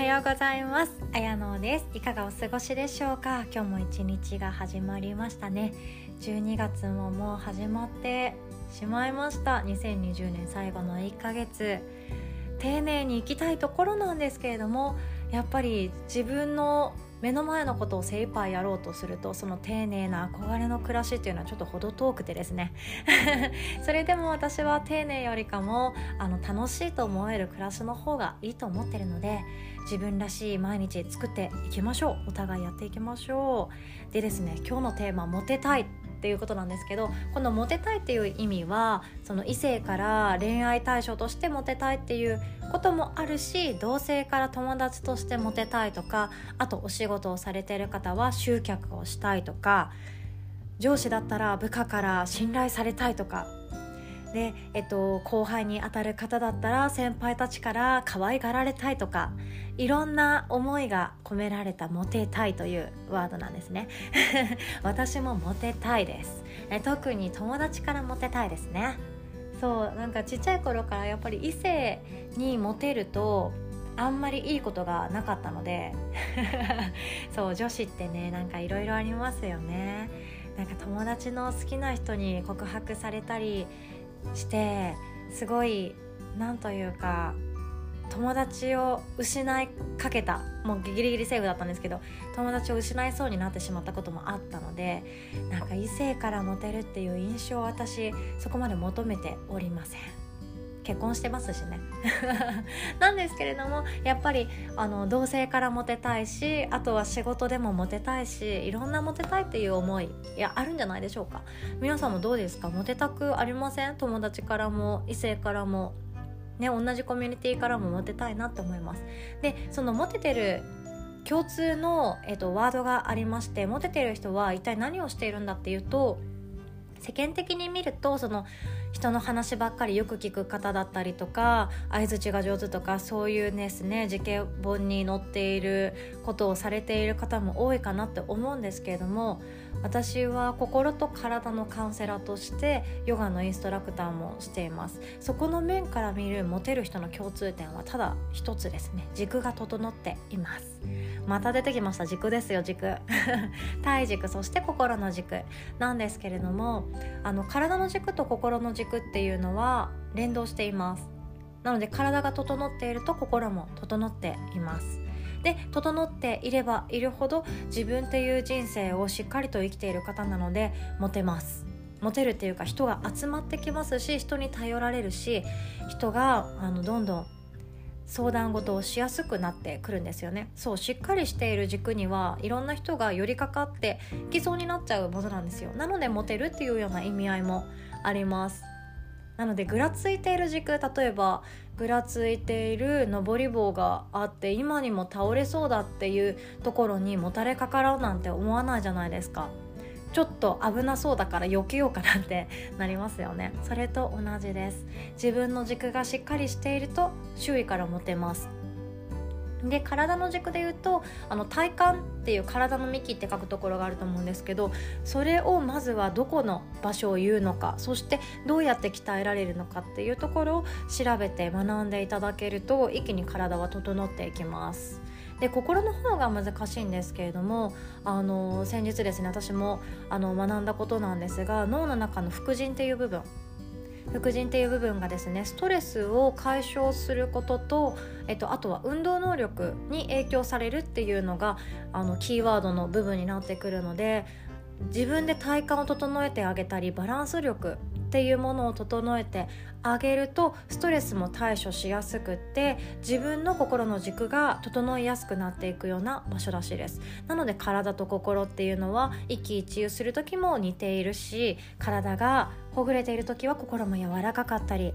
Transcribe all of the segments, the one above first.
はようございます。あやのです。いかがお過ごしでしょうか？今日も一日が始まりましたね。12月ももう始まってしまいました。2020年最後の1ヶ月。丁寧に行きたいところなんですけれどもやっぱり自分の目の前のことを精一杯やろうとするとその丁寧な憧れの暮らしっていうのはちょっと程遠くてですね。それでも私は丁寧よりかもあの楽しいと思える暮らしの方がいいと思ってるので自分らしい毎日作っていきましょう。お互いやっていきましょう。でですね今日のテーマ「モテたい」っていうことなんですけどこのモテたいっていう意味はその異性から恋愛対象としてモテたいっていうこともあるし同性から友達としてモテたいとかあとお仕事をされてる方は集客をしたいとか上司だったら部下から信頼されたいとかで、えっと、後輩にあたる方だったら先輩たちから可愛がられたいとかいろんな思いが込められたモテたいというワードなんですね。私もモテたいです。え特に友達からモテたいですね。そうなんかちっちゃい頃からやっぱり異性にモテるとあんまりいいことがなかったので そう女子ってねなんかいろいろありますよね。なんか友達の好きな人に告白されたりしてすごいなんというか友達を失いかけたもうギリギリセーフだったんですけど友達を失いそうになってしまったこともあったのでなんか異性からモテるっていう印象を私そこまで求めておりません。結婚してますしね。なんですけれどもやっぱりあの同性からモテたいしあとは仕事でもモテたいしいろんなモテたいっていう思いいやあるんじゃないでしょうか。皆さんもどうですか？モテたくありません？友達からも異性からもね同じコミュニティからもモテたいなって思います。でそのモテてる共通の、えっと、ワードがありましてモテてる人は一体何をしているんだっていうと世間的に見るとその人の話ばっかりよく聞く方だったりとか相づちが上手とかそういうですね時系本に載っていることをされている方も多いかなって思うんですけれども私は心と体のカウンセラーとしてヨガのインストラクターもしています。そこの面から見るモテる人の共通点はただ一つですね。軸が整っています。また出てきました。軸ですよ軸。体軸そして心の軸なんですけれどもあの体の軸と心の軸っていうのは連動しています。なので体が整っていると心も整っています。で整っていればいるほど自分っていう人生をしっかりと生きている方なのでモテます。モテるっていうか人が集まってきますし人に頼られるし人があのどんどん相談事をしやすくなってくるんですよね。そうしっかりしている軸にはいろんな人が寄りかかってきそうになっちゃうものなんですよ。なのでモテるっていうような意味合いもあります。なのでぐらついている軸例えばぐらついている上り棒があって今にも倒れそうだっていうところにもたれかかろうなんて思わないじゃないですか。ちょっと危なそうだから避けようかなって なりますよね。それと同じです。自分の軸がしっかりしていると周囲からモテます。で体の軸で言うとあの体幹っていう体の幹って書くところがあると思うんですけどそれをまずはどこの場所を言うのかそしてどうやって鍛えられるのかっていうところを調べて学んでいただけると一気に体は整っていきます。で心の方が難しいんですけれどもあの先日ですね私もあの学んだことなんですが脳の中の副腎っていう部分副腎っていう部分がですねストレスを解消することと、えっと、あとは運動能力に影響されるっていうのがあのキーワードの部分になってくるので自分で体幹を整えてあげたりバランス力っていうものを整えてあげるとストレスも対処しやすくって自分の心の軸が整いやすくなっていくような場所らしいです。なので体と心っていうのは一喜一憂する時も似ているし体がほぐれている時は心も柔らかかったり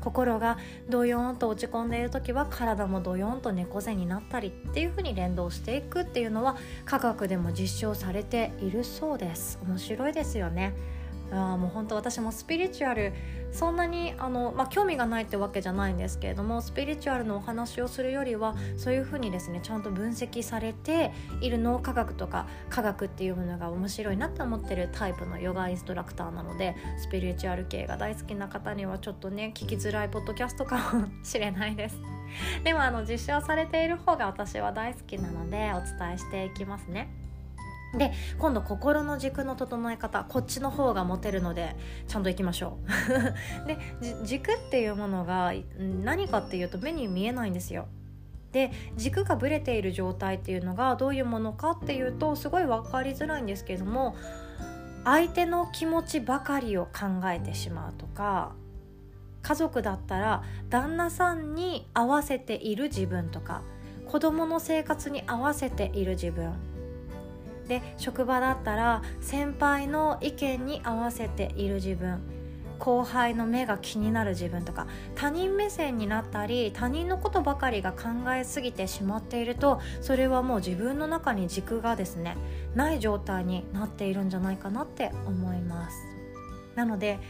心がドヨーンと落ち込んでいる時は体もドヨーンと猫背になったりっていう風に連動していくっていうのは科学でも実証されているそうです。面白いですよね。あもう本当私もスピリチュアルそんなにあの、まあ、興味がないってわけじゃないんですけれどもスピリチュアルのお話をするよりはそういうふうにですねちゃんと分析されている脳科学とか科学っていうものが面白いなって思ってるタイプのヨガインストラクターなのでスピリチュアル系が大好きな方にはちょっとね聞きづらいポッドキャストかもしれないです。でもあの実証されている方が私は大好きなのでお伝えしていきますね。で今度心の軸の整え方こっちの方が持てるのでちゃんといきましょう。で軸っていうものが何かっていうと目に見えないんですよ。で軸がぶれている状態っていうのがどういうものかっていうとすごい分かりづらいんですけれども相手の気持ちばかりを考えてしまうとか家族だったら旦那さんに合わせている自分とか子供の生活に合わせている自分で職場だったら先輩の意見に合わせている自分。後輩の目が気になる自分とか他人目線になったり他人のことばかりが考えすぎてしまっているとそれはもう自分の中に軸がですねない状態になっているんじゃないかなって思います。なので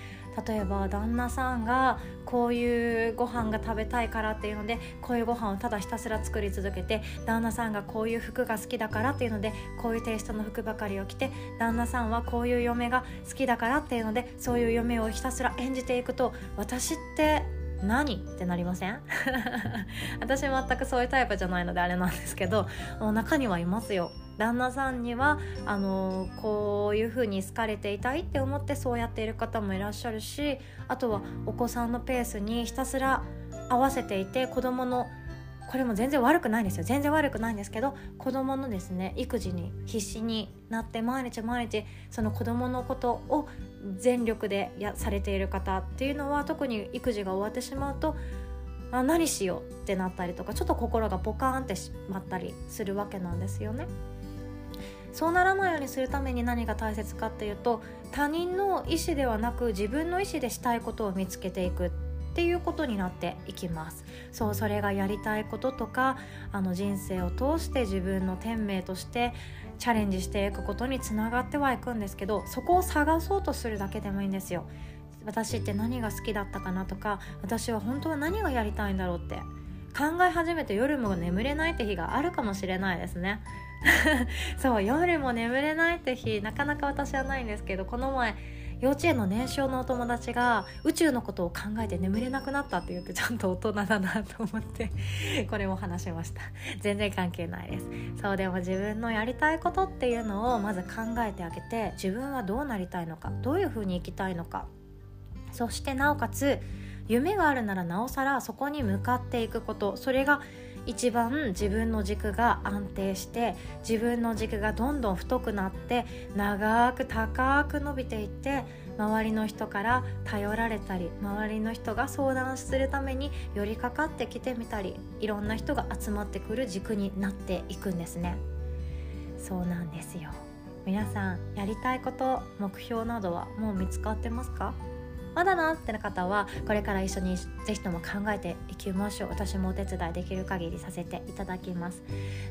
例えば旦那さんがこういうご飯が食べたいからっていうのでこういうご飯をただひたすら作り続けて旦那さんがこういう服が好きだからっていうのでこういうテイストの服ばかりを着て旦那さんはこういう嫁が好きだからっていうのでそういう嫁をひたすら演じていくと私って何？ってなりません？私全くそういうタイプじゃないのであれなんですけど中にはいますよ。旦那さんにはあのこういう風に好かれていたいって思ってそうやっている方もいらっしゃるしあとはお子さんのペースにひたすら合わせていて子供のこれも全然悪くないんですよ全然悪くないんですけど子供のですね育児に必死になって毎日毎日その子供のことを全力でやされている方っていうのは特に育児が終わってしまうとあ何しようってなったりとかちょっと心がポカーンってしまったりするわけなんですよね。そうならないようにするために何が大切かっていうと他人の意思ではなく自分の意思でしたいことを見つけていくっていうことになっていきます。そうそれがやりたいこととかあの人生を通して自分の天命としてチャレンジしていくことにつながってはいくんですけどそこを探そうとするだけでもいいんですよ。私って何が好きだったかなとか私は本当は何がやりたいんだろうって。考え始めて夜も眠れないって日があるかもしれないですね。そう夜も眠れないって日なかなか私はないんですけどこの前幼稚園の年少のお友達が宇宙のことを考えて眠れなくなったって言ってちゃんと大人だなと思って これも話しました。全然関係ないです。そうでも自分のやりたいことっていうのをまず考えてあげて自分はどうなりたいのかどういうふうに生きたいのか。そしてなおかつ夢があるならなおさらそこに向かっていくこと。それが一番自分の軸が安定して自分の軸がどんどん太くなって長く高く伸びていって周りの人から頼られたり周りの人が相談するために寄りかかってきてみたりいろんな人が集まってくる軸になっていくんですね。そうなんですよ。皆さんやりたいこと目標などはもう見つかってますか？まだなってな方はこれから一緒にぜひとも考えていきましょう私もお手伝いできる限りさせていただきます。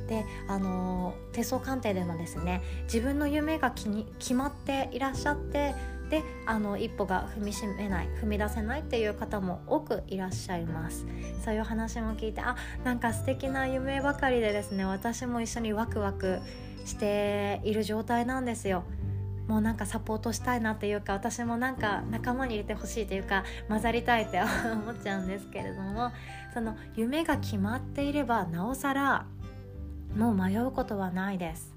であの手相鑑定でもですね自分の夢が気に決まっていらっしゃってであの一歩が踏みしめない踏み出せないっていう方も多くいらっしゃいます。そういう話も聞いてあなんか素敵な夢ばかりでですね私も一緒にワクワクしている状態なんですよ。もうなんかサポートしたいなっていうか私もなんか仲間に入れてほしいというか混ざりたいって思っちゃうんですけれどもその夢が決まっていればなおさらもう迷うことはないです。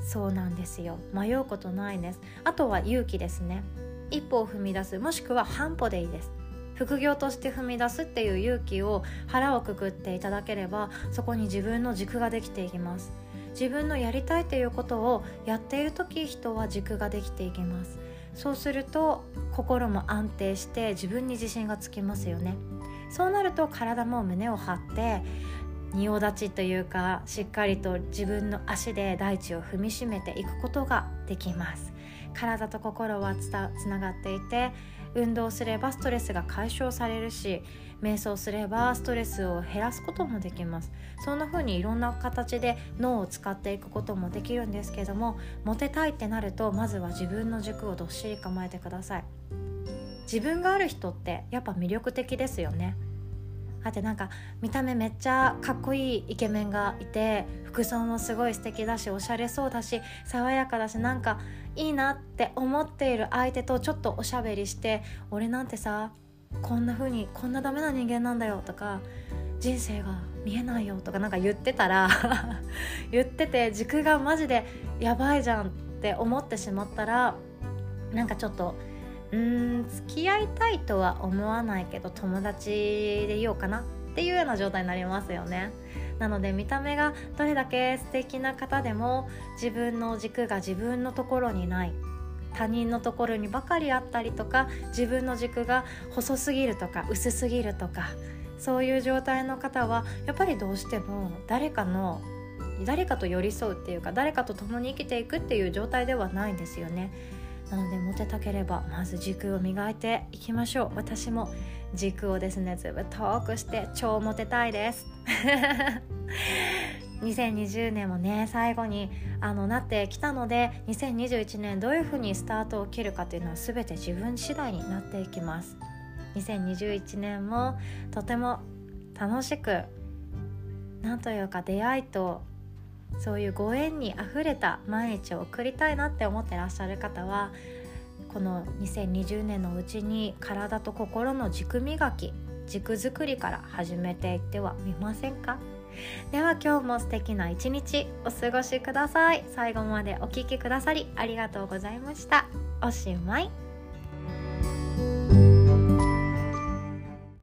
そうなんですよ。迷うことないです。あとは勇気ですね。一歩を踏み出す。もしくは半歩でいいです。副業として踏み出すっていう勇気を腹をくくっていただければそこに自分の軸ができていきます。自分のやりたいということをやっている時人は軸ができていきます。そうすると心も安定して自分に自信がつきますよね。そうなると体も胸を張って仁王立ちというかしっかりと自分の足で大地を踏みしめていくことができます。体と心はつながっていて運動すればストレスが解消されるし瞑想すればストレスを減らすこともできます。そんな風にいろんな形で脳を使っていくこともできるんですけどもモテたいってなるとまずは自分の軸をどっしり構えてください。自分がある人ってやっぱ魅力的ですよね。あってなんか見た目めっちゃかっこいいイケメンがいて服装もすごい素敵だしおしゃれそうだし爽やかだしなんかいいなって思っている相手とちょっとおしゃべりして俺なんてさこんな風にこんなダメな人間なんだよとか人生が見えないよとかなんか言ってたら 言ってて軸がマジでやばいじゃんって思ってしまったらなんかちょっとうん付き合いたいとは思わないけど友達でいようかなっていうような状態になりますよね。なので見た目がどれだけ素敵な方でも自分の軸が自分のところにない他人のところにばかりあったりとか自分の軸が細すぎるとか薄すぎるとかそういう状態の方はやっぱりどうしても誰かの誰かと寄り添うっていうか誰かと共に生きていくっていう状態ではないんですよね。なのでモテたければまず軸を磨いていきましょう。私も軸をですねずぶ遠くして超モテたいです。2020年もね最後にあのなってきたので2021年どういうふうにスタートを切るかというのは全て自分次第になっていきます。2021年もとても楽しくなんというか出会いとそういうご縁にあふれた毎日を送りたいなって思ってらっしゃる方はこの2020年のうちに体と心の軸磨き軸作りから始めていってはみませんか？では今日も素敵な一日お過ごしください。最後までお聴きくださりありがとうございました。おしまい。